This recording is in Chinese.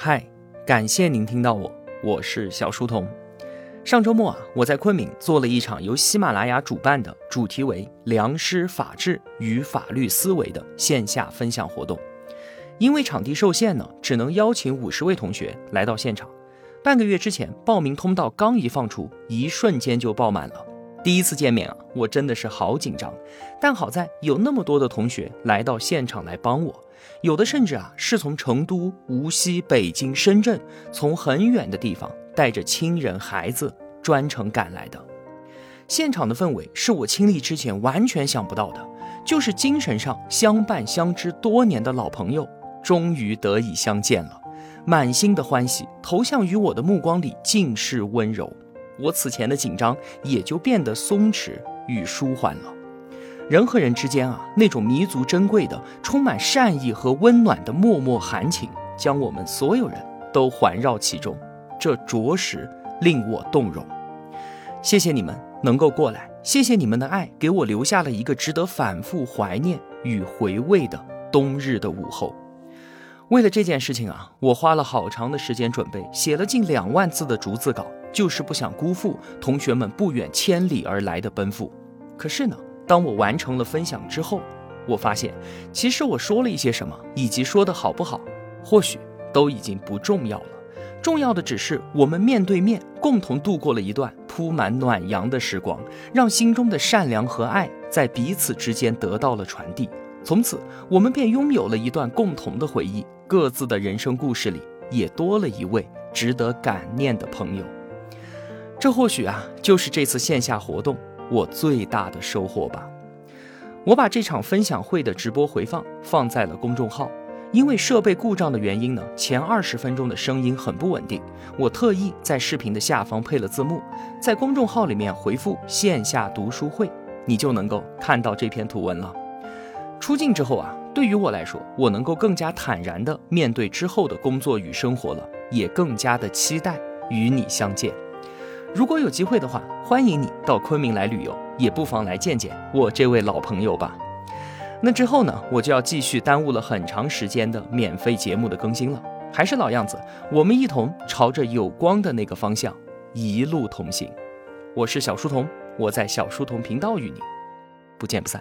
嗨，感谢您听到我，我是小书童。上周末啊，我在昆明做了一场由喜马拉雅主办的、主题为“良师法治与法律思维”的线下分享活动。因为场地受限呢，只能邀请五十位同学来到现场。半个月之前，报名通道刚一放出，一瞬间就爆满了。第一次见面啊，我真的是好紧张，但好在有那么多的同学来到现场来帮我。有的甚至啊是从成都、无锡、北京、深圳，从很远的地方带着亲人、孩子专程赶来的。现场的氛围是我亲历之前完全想不到的，就是精神上相伴相知多年的老朋友，终于得以相见了，满心的欢喜投向于我的目光里尽是温柔，我此前的紧张也就变得松弛与舒缓了。人和人之间啊，那种弥足珍贵的、充满善意和温暖的脉脉含情，将我们所有人都环绕其中，这着实令我动容。谢谢你们能够过来，谢谢你们的爱，给我留下了一个值得反复怀念与回味的冬日的午后。为了这件事情啊，我花了好长的时间准备，写了近两万字的逐字稿，就是不想辜负同学们不远千里而来的奔赴。可是呢？当我完成了分享之后，我发现，其实我说了一些什么，以及说的好不好，或许都已经不重要了。重要的只是我们面对面共同度过了一段铺满暖阳的时光，让心中的善良和爱在彼此之间得到了传递。从此，我们便拥有了一段共同的回忆，各自的人生故事里也多了一位值得感念的朋友。这或许啊，就是这次线下活动。我最大的收获吧，我把这场分享会的直播回放放在了公众号，因为设备故障的原因呢，前二十分钟的声音很不稳定。我特意在视频的下方配了字幕，在公众号里面回复“线下读书会”，你就能够看到这篇图文了。出镜之后啊，对于我来说，我能够更加坦然地面对之后的工作与生活了，也更加的期待与你相见。如果有机会的话，欢迎你到昆明来旅游，也不妨来见见我这位老朋友吧。那之后呢，我就要继续耽误了很长时间的免费节目的更新了。还是老样子，我们一同朝着有光的那个方向一路同行。我是小书童，我在小书童频道与你不见不散。